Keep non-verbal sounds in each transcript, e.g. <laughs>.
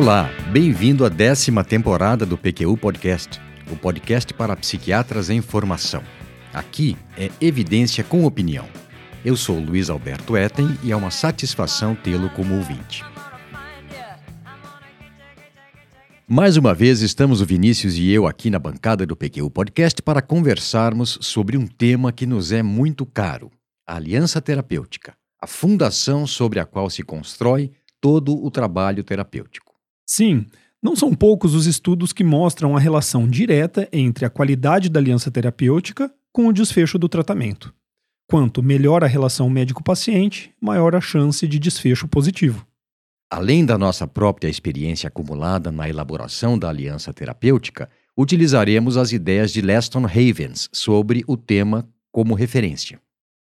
Olá, bem-vindo à décima temporada do PQU Podcast, o podcast para psiquiatras em formação. Aqui é evidência com opinião. Eu sou Luiz Alberto Etten e é uma satisfação tê-lo como ouvinte. Mais uma vez, estamos o Vinícius e eu aqui na bancada do PQU Podcast para conversarmos sobre um tema que nos é muito caro: a aliança terapêutica, a fundação sobre a qual se constrói todo o trabalho terapêutico. Sim, não são poucos os estudos que mostram a relação direta entre a qualidade da aliança terapêutica com o desfecho do tratamento. Quanto melhor a relação médico-paciente, maior a chance de desfecho positivo. Além da nossa própria experiência acumulada na elaboração da aliança terapêutica, utilizaremos as ideias de Leston Havens sobre o tema como referência.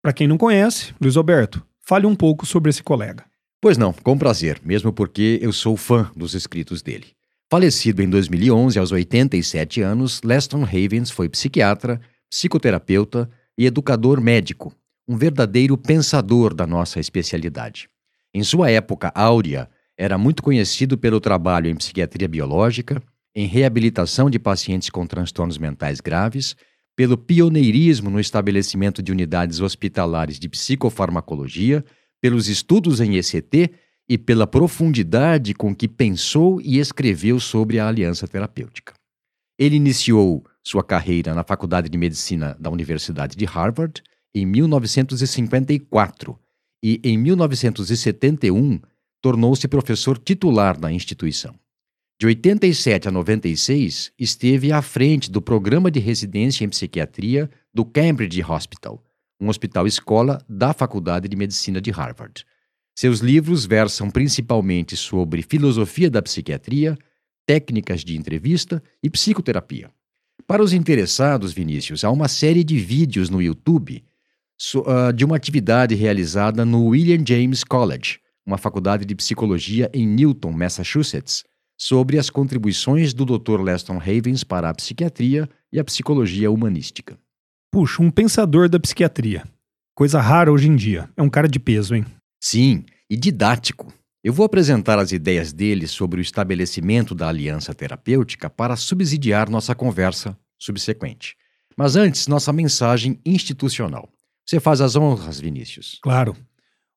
Para quem não conhece, Luiz Alberto, fale um pouco sobre esse colega. Pois não, com prazer, mesmo porque eu sou fã dos escritos dele. Falecido em 2011, aos 87 anos, Leston Havens foi psiquiatra, psicoterapeuta e educador médico, um verdadeiro pensador da nossa especialidade. Em sua época áurea, era muito conhecido pelo trabalho em psiquiatria biológica, em reabilitação de pacientes com transtornos mentais graves, pelo pioneirismo no estabelecimento de unidades hospitalares de psicofarmacologia, pelos estudos em ECT e pela profundidade com que pensou e escreveu sobre a aliança terapêutica. Ele iniciou sua carreira na Faculdade de Medicina da Universidade de Harvard em 1954 e, em 1971, tornou-se professor titular da instituição. De 87 a 96, esteve à frente do programa de residência em psiquiatria do Cambridge Hospital, um hospital-escola da Faculdade de Medicina de Harvard. Seus livros versam principalmente sobre filosofia da psiquiatria, técnicas de entrevista e psicoterapia. Para os interessados, Vinícius, há uma série de vídeos no YouTube uh, de uma atividade realizada no William James College, uma faculdade de psicologia em Newton, Massachusetts, sobre as contribuições do Dr. Leston Havens para a psiquiatria e a psicologia humanística. Puxa, um pensador da psiquiatria. Coisa rara hoje em dia. É um cara de peso, hein? Sim, e didático. Eu vou apresentar as ideias dele sobre o estabelecimento da aliança terapêutica para subsidiar nossa conversa subsequente. Mas antes, nossa mensagem institucional. Você faz as honras, Vinícius. Claro.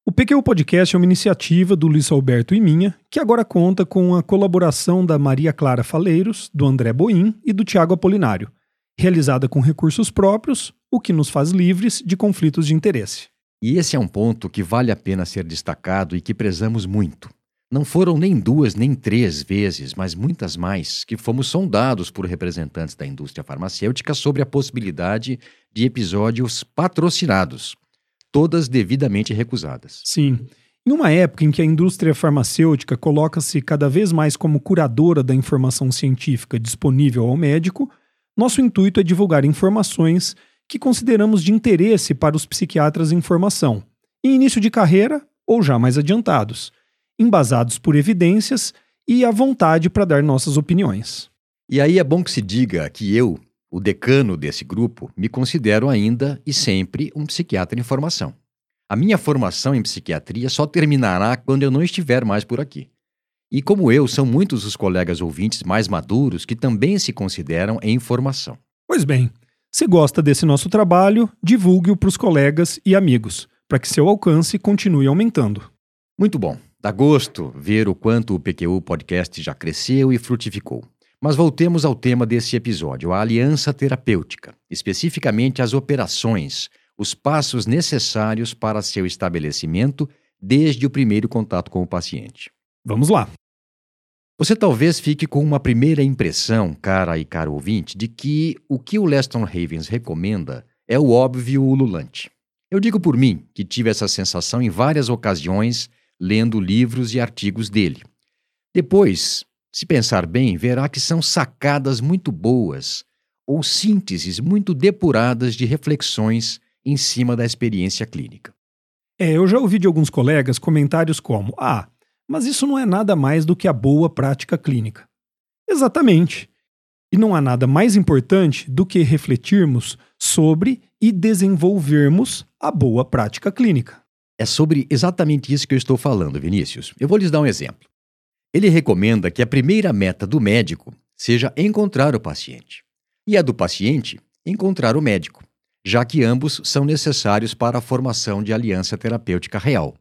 O PQ Podcast é uma iniciativa do Luiz Alberto e minha, que agora conta com a colaboração da Maria Clara Faleiros, do André Boim e do Tiago Apolinário, realizada com recursos próprios, o que nos faz livres de conflitos de interesse. E esse é um ponto que vale a pena ser destacado e que prezamos muito. Não foram nem duas nem três vezes, mas muitas mais, que fomos sondados por representantes da indústria farmacêutica sobre a possibilidade de episódios patrocinados, todas devidamente recusadas. Sim. Em uma época em que a indústria farmacêutica coloca-se cada vez mais como curadora da informação científica disponível ao médico, nosso intuito é divulgar informações que consideramos de interesse para os psiquiatras em formação, em início de carreira ou já mais adiantados embasados por evidências e a vontade para dar nossas opiniões. E aí é bom que se diga que eu, o decano desse grupo, me considero ainda e sempre um psiquiatra em formação. A minha formação em psiquiatria só terminará quando eu não estiver mais por aqui. E como eu, são muitos os colegas ouvintes mais maduros que também se consideram em formação. Pois bem, se gosta desse nosso trabalho, divulgue-o para os colegas e amigos, para que seu alcance continue aumentando. Muito bom. Dá gosto ver o quanto o PQU Podcast já cresceu e frutificou. Mas voltemos ao tema desse episódio, a aliança terapêutica, especificamente as operações, os passos necessários para seu estabelecimento desde o primeiro contato com o paciente. Vamos lá. Você talvez fique com uma primeira impressão, cara e caro ouvinte, de que o que o Leston Havens recomenda é o óbvio ululante. Eu digo por mim, que tive essa sensação em várias ocasiões lendo livros e artigos dele. Depois, se pensar bem, verá que são sacadas muito boas ou sínteses muito depuradas de reflexões em cima da experiência clínica. É, eu já ouvi de alguns colegas comentários como: ah, mas isso não é nada mais do que a boa prática clínica. Exatamente. E não há nada mais importante do que refletirmos sobre e desenvolvermos a boa prática clínica. É sobre exatamente isso que eu estou falando, Vinícius. Eu vou lhes dar um exemplo. Ele recomenda que a primeira meta do médico seja encontrar o paciente, e a do paciente, encontrar o médico, já que ambos são necessários para a formação de aliança terapêutica real.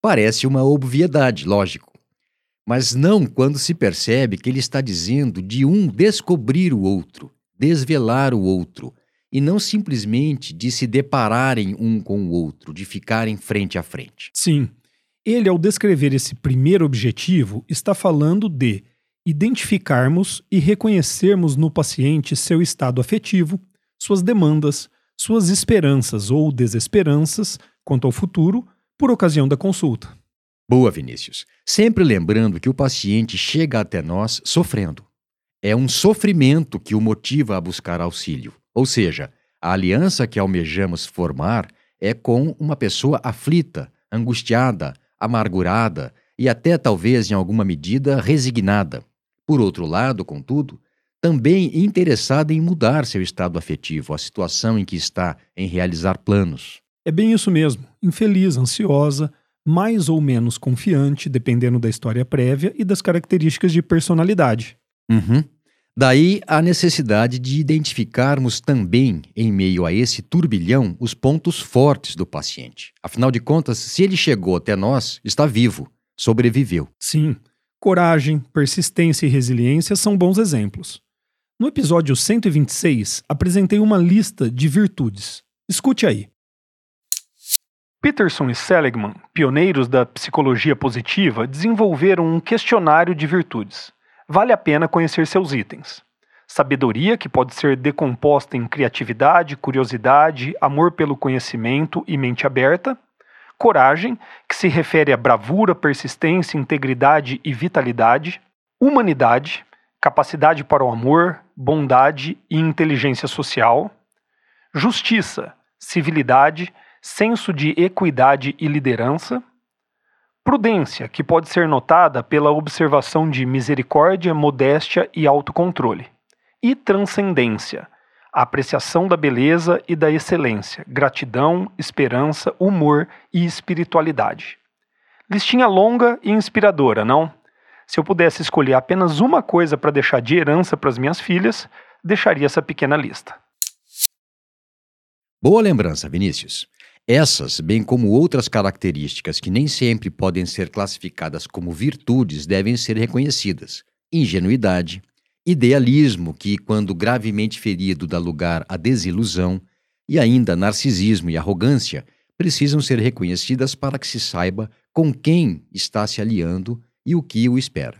Parece uma obviedade, lógico, mas não quando se percebe que ele está dizendo de um descobrir o outro, desvelar o outro, e não simplesmente de se depararem um com o outro, de ficarem frente a frente. Sim. Ele, ao descrever esse primeiro objetivo, está falando de identificarmos e reconhecermos no paciente seu estado afetivo, suas demandas, suas esperanças ou desesperanças quanto ao futuro por ocasião da consulta. Boa, Vinícius. Sempre lembrando que o paciente chega até nós sofrendo. É um sofrimento que o motiva a buscar auxílio. Ou seja, a aliança que almejamos formar é com uma pessoa aflita, angustiada, amargurada e até talvez em alguma medida resignada. Por outro lado, contudo, também interessada em mudar seu estado afetivo, a situação em que está, em realizar planos. É bem isso mesmo. Infeliz, ansiosa, mais ou menos confiante, dependendo da história prévia e das características de personalidade. Uhum. Daí a necessidade de identificarmos também, em meio a esse turbilhão, os pontos fortes do paciente. Afinal de contas, se ele chegou até nós, está vivo, sobreviveu. Sim, coragem, persistência e resiliência são bons exemplos. No episódio 126, apresentei uma lista de virtudes. Escute aí. Peterson e Seligman, pioneiros da psicologia positiva, desenvolveram um questionário de virtudes vale a pena conhecer seus itens. Sabedoria, que pode ser decomposta em criatividade, curiosidade, amor pelo conhecimento e mente aberta. Coragem, que se refere a bravura, persistência, integridade e vitalidade. Humanidade, capacidade para o amor, bondade e inteligência social. Justiça, civilidade, senso de equidade e liderança. Prudência, que pode ser notada pela observação de misericórdia, modéstia e autocontrole. E transcendência, apreciação da beleza e da excelência, gratidão, esperança, humor e espiritualidade. Listinha longa e inspiradora, não? Se eu pudesse escolher apenas uma coisa para deixar de herança para as minhas filhas, deixaria essa pequena lista. Boa lembrança, Vinícius. Essas, bem como outras características que nem sempre podem ser classificadas como virtudes, devem ser reconhecidas. Ingenuidade, idealismo, que, quando gravemente ferido, dá lugar à desilusão, e ainda narcisismo e arrogância, precisam ser reconhecidas para que se saiba com quem está se aliando e o que o espera.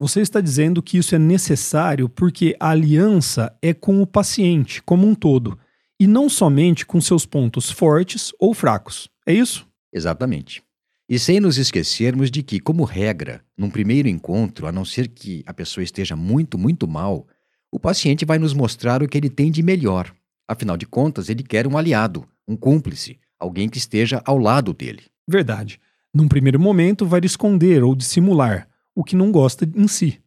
Você está dizendo que isso é necessário porque a aliança é com o paciente como um todo e não somente com seus pontos fortes ou fracos. É isso? Exatamente. E sem nos esquecermos de que, como regra, num primeiro encontro, a não ser que a pessoa esteja muito, muito mal, o paciente vai nos mostrar o que ele tem de melhor. Afinal de contas, ele quer um aliado, um cúmplice, alguém que esteja ao lado dele. Verdade. Num primeiro momento, vai esconder ou dissimular o que não gosta em si,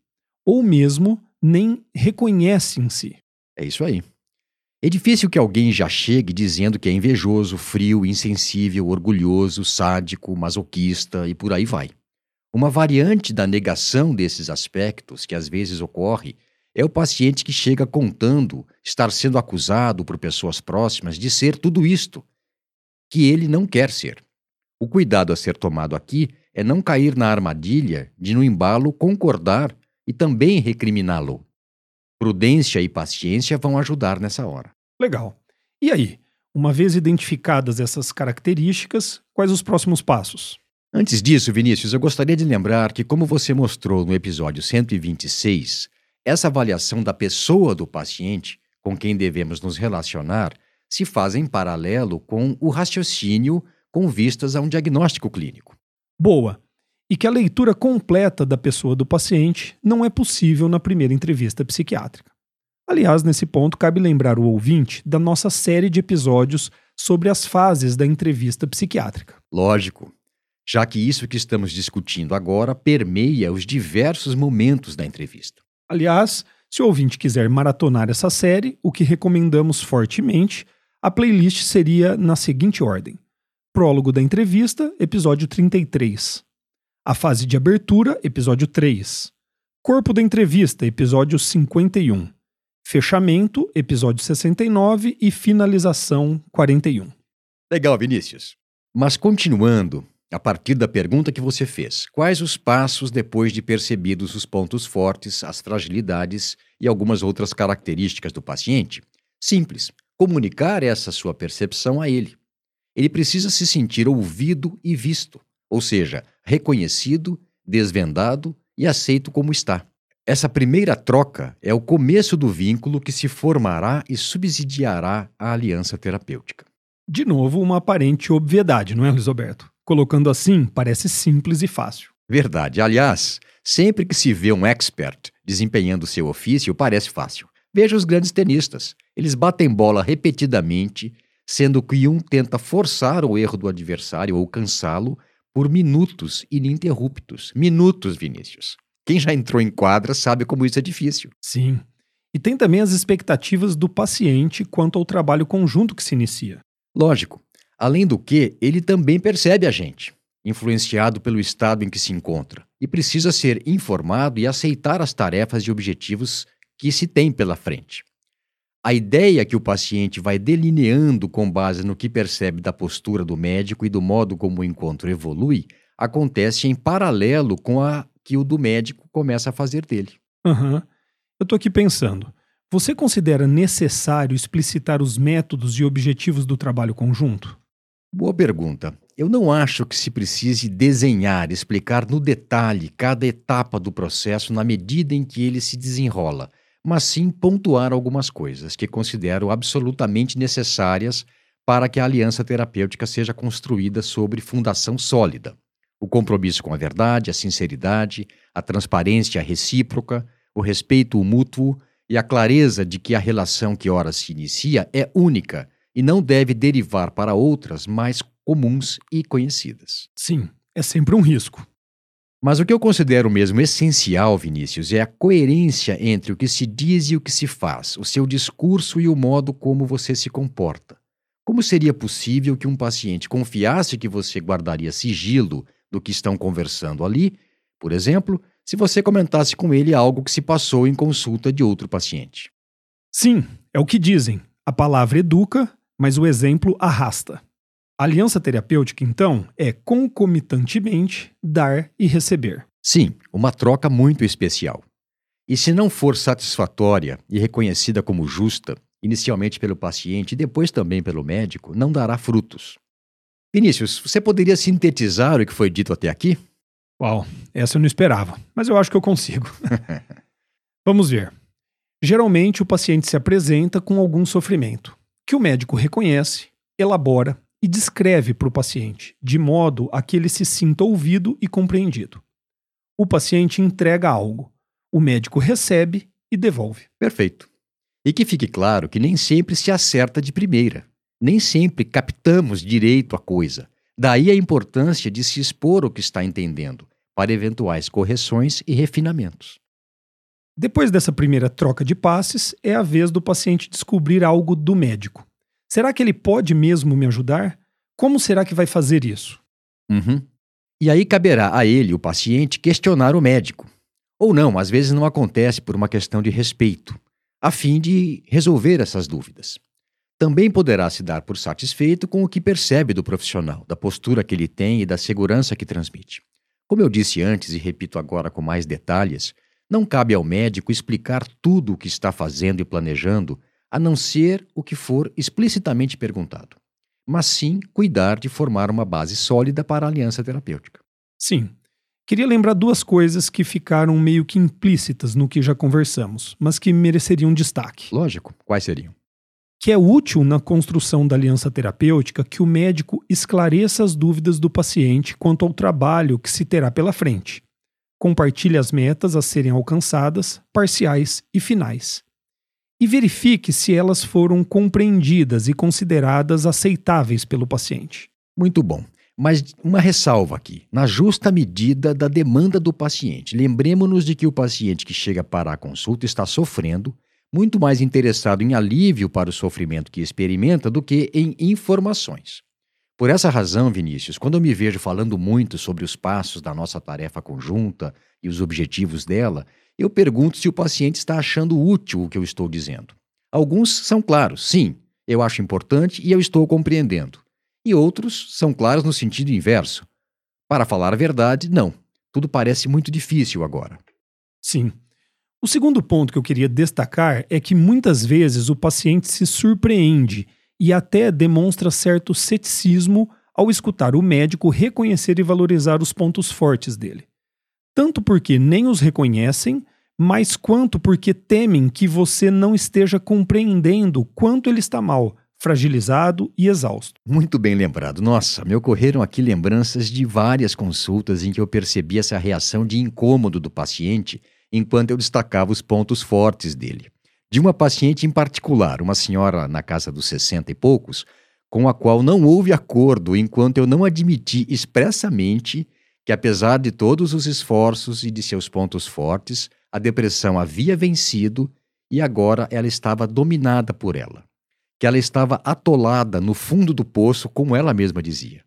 ou mesmo nem reconhece em si. É isso aí. É difícil que alguém já chegue dizendo que é invejoso, frio, insensível, orgulhoso, sádico, masoquista e por aí vai. Uma variante da negação desses aspectos, que às vezes ocorre, é o paciente que chega contando estar sendo acusado por pessoas próximas de ser tudo isto, que ele não quer ser. O cuidado a ser tomado aqui é não cair na armadilha de, no embalo, concordar e também recriminá-lo, Prudência e paciência vão ajudar nessa hora. Legal. E aí, uma vez identificadas essas características, quais os próximos passos? Antes disso, Vinícius, eu gostaria de lembrar que, como você mostrou no episódio 126, essa avaliação da pessoa do paciente com quem devemos nos relacionar se faz em paralelo com o raciocínio com vistas a um diagnóstico clínico. Boa e que a leitura completa da pessoa do paciente não é possível na primeira entrevista psiquiátrica. Aliás, nesse ponto, cabe lembrar o ouvinte da nossa série de episódios sobre as fases da entrevista psiquiátrica. Lógico, já que isso que estamos discutindo agora permeia os diversos momentos da entrevista. Aliás, se o ouvinte quiser maratonar essa série, o que recomendamos fortemente, a playlist seria na seguinte ordem: Prólogo da entrevista, episódio 33. A fase de abertura, episódio 3. Corpo da entrevista, episódio 51. Fechamento, episódio 69 e finalização 41. Legal, Vinícius. Mas continuando, a partir da pergunta que você fez, quais os passos depois de percebidos os pontos fortes, as fragilidades e algumas outras características do paciente? Simples, comunicar essa sua percepção a ele. Ele precisa se sentir ouvido e visto, ou seja, reconhecido, desvendado e aceito como está. Essa primeira troca é o começo do vínculo que se formará e subsidiará a aliança terapêutica. De novo, uma aparente obviedade, não é, Luiz Alberto? Colocando assim, parece simples e fácil. Verdade. Aliás, sempre que se vê um expert desempenhando seu ofício, parece fácil. Veja os grandes tenistas. Eles batem bola repetidamente, sendo que um tenta forçar o erro do adversário ou cansá-lo por minutos ininterruptos. Minutos, Vinícius. Quem já entrou em quadra sabe como isso é difícil. Sim. E tem também as expectativas do paciente quanto ao trabalho conjunto que se inicia. Lógico. Além do que, ele também percebe a gente, influenciado pelo estado em que se encontra, e precisa ser informado e aceitar as tarefas e objetivos que se tem pela frente. A ideia que o paciente vai delineando com base no que percebe da postura do médico e do modo como o encontro evolui acontece em paralelo com a que o do médico começa a fazer dele. Uhum. Eu estou aqui pensando. Você considera necessário explicitar os métodos e objetivos do trabalho conjunto? Boa pergunta. Eu não acho que se precise desenhar, explicar no detalhe cada etapa do processo na medida em que ele se desenrola, mas sim pontuar algumas coisas que considero absolutamente necessárias para que a aliança terapêutica seja construída sobre fundação sólida o compromisso com a verdade, a sinceridade, a transparência recíproca, o respeito mútuo e a clareza de que a relação que ora se inicia é única e não deve derivar para outras mais comuns e conhecidas. Sim, é sempre um risco. Mas o que eu considero mesmo essencial, Vinícius, é a coerência entre o que se diz e o que se faz, o seu discurso e o modo como você se comporta. Como seria possível que um paciente confiasse que você guardaria sigilo do que estão conversando ali, por exemplo, se você comentasse com ele algo que se passou em consulta de outro paciente. Sim, é o que dizem. A palavra educa, mas o exemplo arrasta. A aliança terapêutica, então, é concomitantemente dar e receber. Sim, uma troca muito especial. E se não for satisfatória e reconhecida como justa, inicialmente pelo paciente e depois também pelo médico, não dará frutos. Vinícius, você poderia sintetizar o que foi dito até aqui? Uau, essa eu não esperava, mas eu acho que eu consigo. <laughs> Vamos ver. Geralmente, o paciente se apresenta com algum sofrimento, que o médico reconhece, elabora e descreve para o paciente, de modo a que ele se sinta ouvido e compreendido. O paciente entrega algo, o médico recebe e devolve. Perfeito. E que fique claro que nem sempre se acerta de primeira nem sempre captamos direito a coisa. Daí a importância de se expor o que está entendendo, para eventuais correções e refinamentos. Depois dessa primeira troca de passes, é a vez do paciente descobrir algo do médico. Será que ele pode mesmo me ajudar? Como será que vai fazer isso? Uhum. E aí caberá a ele, o paciente, questionar o médico. Ou não, às vezes não acontece por uma questão de respeito, a fim de resolver essas dúvidas também poderá se dar por satisfeito com o que percebe do profissional, da postura que ele tem e da segurança que transmite. Como eu disse antes e repito agora com mais detalhes, não cabe ao médico explicar tudo o que está fazendo e planejando, a não ser o que for explicitamente perguntado, mas sim cuidar de formar uma base sólida para a aliança terapêutica. Sim. Queria lembrar duas coisas que ficaram meio que implícitas no que já conversamos, mas que mereceriam destaque. Lógico. Quais seriam? que é útil na construção da aliança terapêutica que o médico esclareça as dúvidas do paciente quanto ao trabalho que se terá pela frente. Compartilhe as metas a serem alcançadas, parciais e finais. E verifique se elas foram compreendidas e consideradas aceitáveis pelo paciente. Muito bom. Mas uma ressalva aqui, na justa medida da demanda do paciente. Lembremos-nos de que o paciente que chega para a consulta está sofrendo muito mais interessado em alívio para o sofrimento que experimenta do que em informações. Por essa razão, Vinícius, quando eu me vejo falando muito sobre os passos da nossa tarefa conjunta e os objetivos dela, eu pergunto se o paciente está achando útil o que eu estou dizendo. Alguns são claros, sim, eu acho importante e eu estou compreendendo. E outros são claros no sentido inverso. Para falar a verdade, não. Tudo parece muito difícil agora. Sim. O segundo ponto que eu queria destacar é que muitas vezes o paciente se surpreende e até demonstra certo ceticismo ao escutar o médico reconhecer e valorizar os pontos fortes dele. Tanto porque nem os reconhecem, mas quanto porque temem que você não esteja compreendendo quanto ele está mal, fragilizado e exausto. Muito bem lembrado. Nossa, me ocorreram aqui lembranças de várias consultas em que eu percebi essa reação de incômodo do paciente enquanto eu destacava os pontos fortes dele. De uma paciente em particular, uma senhora na casa dos 60 e poucos, com a qual não houve acordo enquanto eu não admiti expressamente que, apesar de todos os esforços e de seus pontos fortes, a depressão havia vencido e agora ela estava dominada por ela. Que ela estava atolada no fundo do poço, como ela mesma dizia.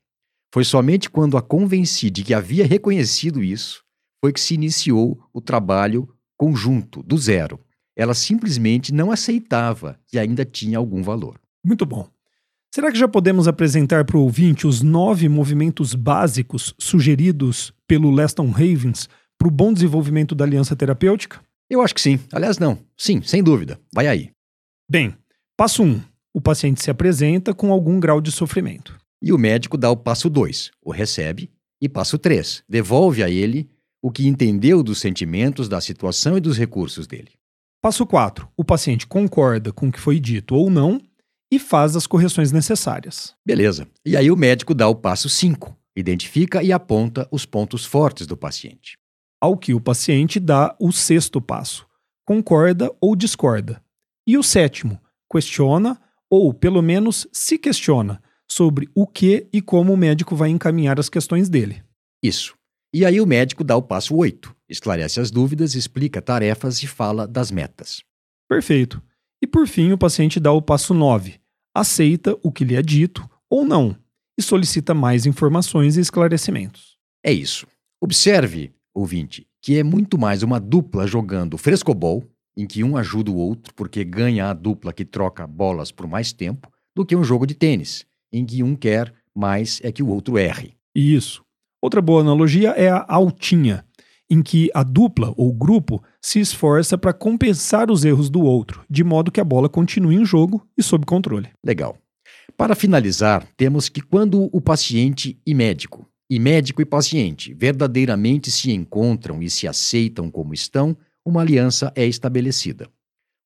Foi somente quando a convenci de que havia reconhecido isso foi que se iniciou o trabalho conjunto, do zero. Ela simplesmente não aceitava que ainda tinha algum valor. Muito bom. Será que já podemos apresentar para o ouvinte os nove movimentos básicos sugeridos pelo Leston Ravens para o bom desenvolvimento da aliança terapêutica? Eu acho que sim. Aliás, não. Sim, sem dúvida. Vai aí. Bem, passo 1. Um, o paciente se apresenta com algum grau de sofrimento. E o médico dá o passo 2, o recebe, e passo 3, devolve a ele o que entendeu dos sentimentos, da situação e dos recursos dele. Passo 4. O paciente concorda com o que foi dito ou não e faz as correções necessárias. Beleza. E aí o médico dá o passo 5. Identifica e aponta os pontos fortes do paciente. Ao que o paciente dá o sexto passo. Concorda ou discorda. E o sétimo, questiona ou, pelo menos, se questiona sobre o que e como o médico vai encaminhar as questões dele. Isso. E aí o médico dá o passo 8, esclarece as dúvidas, explica tarefas e fala das metas. Perfeito. E por fim, o paciente dá o passo 9, aceita o que lhe é dito ou não e solicita mais informações e esclarecimentos. É isso. Observe, ouvinte, que é muito mais uma dupla jogando frescobol, em que um ajuda o outro porque ganha a dupla que troca bolas por mais tempo, do que um jogo de tênis, em que um quer mais é que o outro erre. Isso. Outra boa analogia é a altinha, em que a dupla ou grupo se esforça para compensar os erros do outro, de modo que a bola continue em jogo e sob controle. Legal. Para finalizar, temos que quando o paciente e médico, e médico e paciente, verdadeiramente se encontram e se aceitam como estão, uma aliança é estabelecida.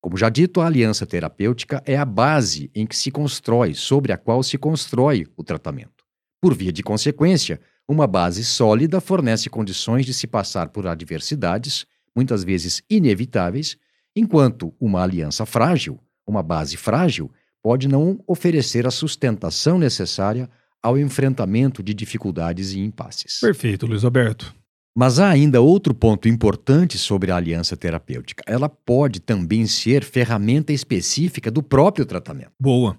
Como já dito, a aliança terapêutica é a base em que se constrói, sobre a qual se constrói o tratamento. Por via de consequência, uma base sólida fornece condições de se passar por adversidades, muitas vezes inevitáveis, enquanto uma aliança frágil, uma base frágil, pode não oferecer a sustentação necessária ao enfrentamento de dificuldades e impasses. Perfeito, Luiz Alberto. Mas há ainda outro ponto importante sobre a aliança terapêutica. Ela pode também ser ferramenta específica do próprio tratamento. Boa.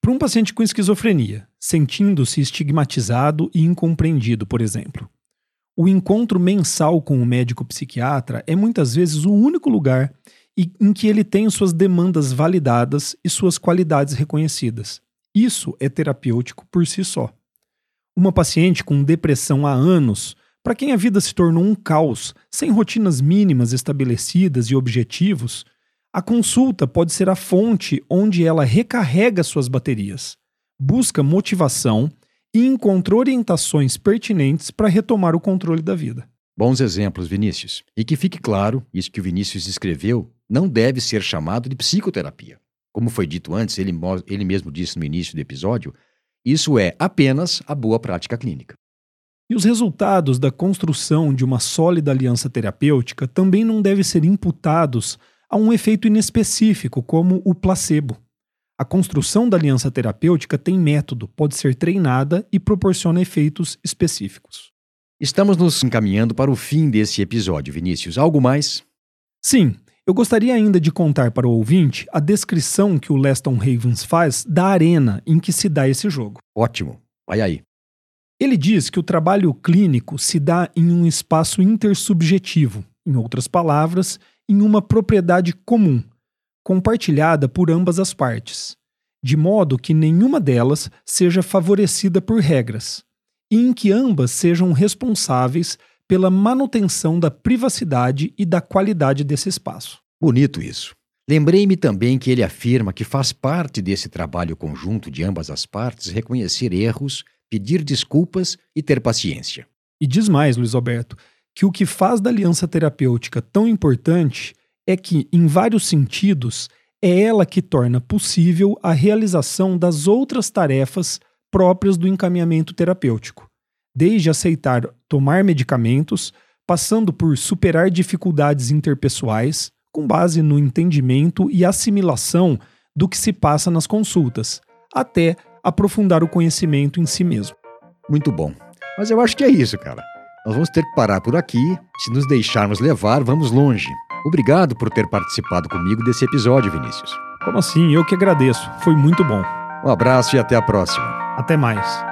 Para um paciente com esquizofrenia, sentindo-se estigmatizado e incompreendido, por exemplo, o encontro mensal com o médico psiquiatra é muitas vezes o único lugar em que ele tem suas demandas validadas e suas qualidades reconhecidas. Isso é terapêutico por si só. Uma paciente com depressão há anos, para quem a vida se tornou um caos, sem rotinas mínimas estabelecidas e objetivos, a consulta pode ser a fonte onde ela recarrega suas baterias, busca motivação e encontra orientações pertinentes para retomar o controle da vida. Bons exemplos, Vinícius. E que fique claro, isso que o Vinícius escreveu não deve ser chamado de psicoterapia. Como foi dito antes, ele, ele mesmo disse no início do episódio, isso é apenas a boa prática clínica. E os resultados da construção de uma sólida aliança terapêutica também não devem ser imputados a um efeito inespecífico, como o placebo. A construção da aliança terapêutica tem método, pode ser treinada e proporciona efeitos específicos. Estamos nos encaminhando para o fim desse episódio, Vinícius. Algo mais? Sim, eu gostaria ainda de contar para o ouvinte a descrição que o Leston Ravens faz da arena em que se dá esse jogo. Ótimo. Vai aí. Ele diz que o trabalho clínico se dá em um espaço intersubjetivo, em outras palavras, em uma propriedade comum, compartilhada por ambas as partes, de modo que nenhuma delas seja favorecida por regras, e em que ambas sejam responsáveis pela manutenção da privacidade e da qualidade desse espaço. Bonito isso. Lembrei-me também que ele afirma que faz parte desse trabalho conjunto de ambas as partes reconhecer erros, pedir desculpas e ter paciência. E diz mais, Luiz Alberto, que o que faz da aliança terapêutica tão importante é que, em vários sentidos, é ela que torna possível a realização das outras tarefas próprias do encaminhamento terapêutico, desde aceitar tomar medicamentos, passando por superar dificuldades interpessoais, com base no entendimento e assimilação do que se passa nas consultas, até aprofundar o conhecimento em si mesmo. Muito bom. Mas eu acho que é isso, cara. Nós vamos ter que parar por aqui. Se nos deixarmos levar, vamos longe. Obrigado por ter participado comigo desse episódio, Vinícius. Como assim? Eu que agradeço. Foi muito bom. Um abraço e até a próxima. Até mais.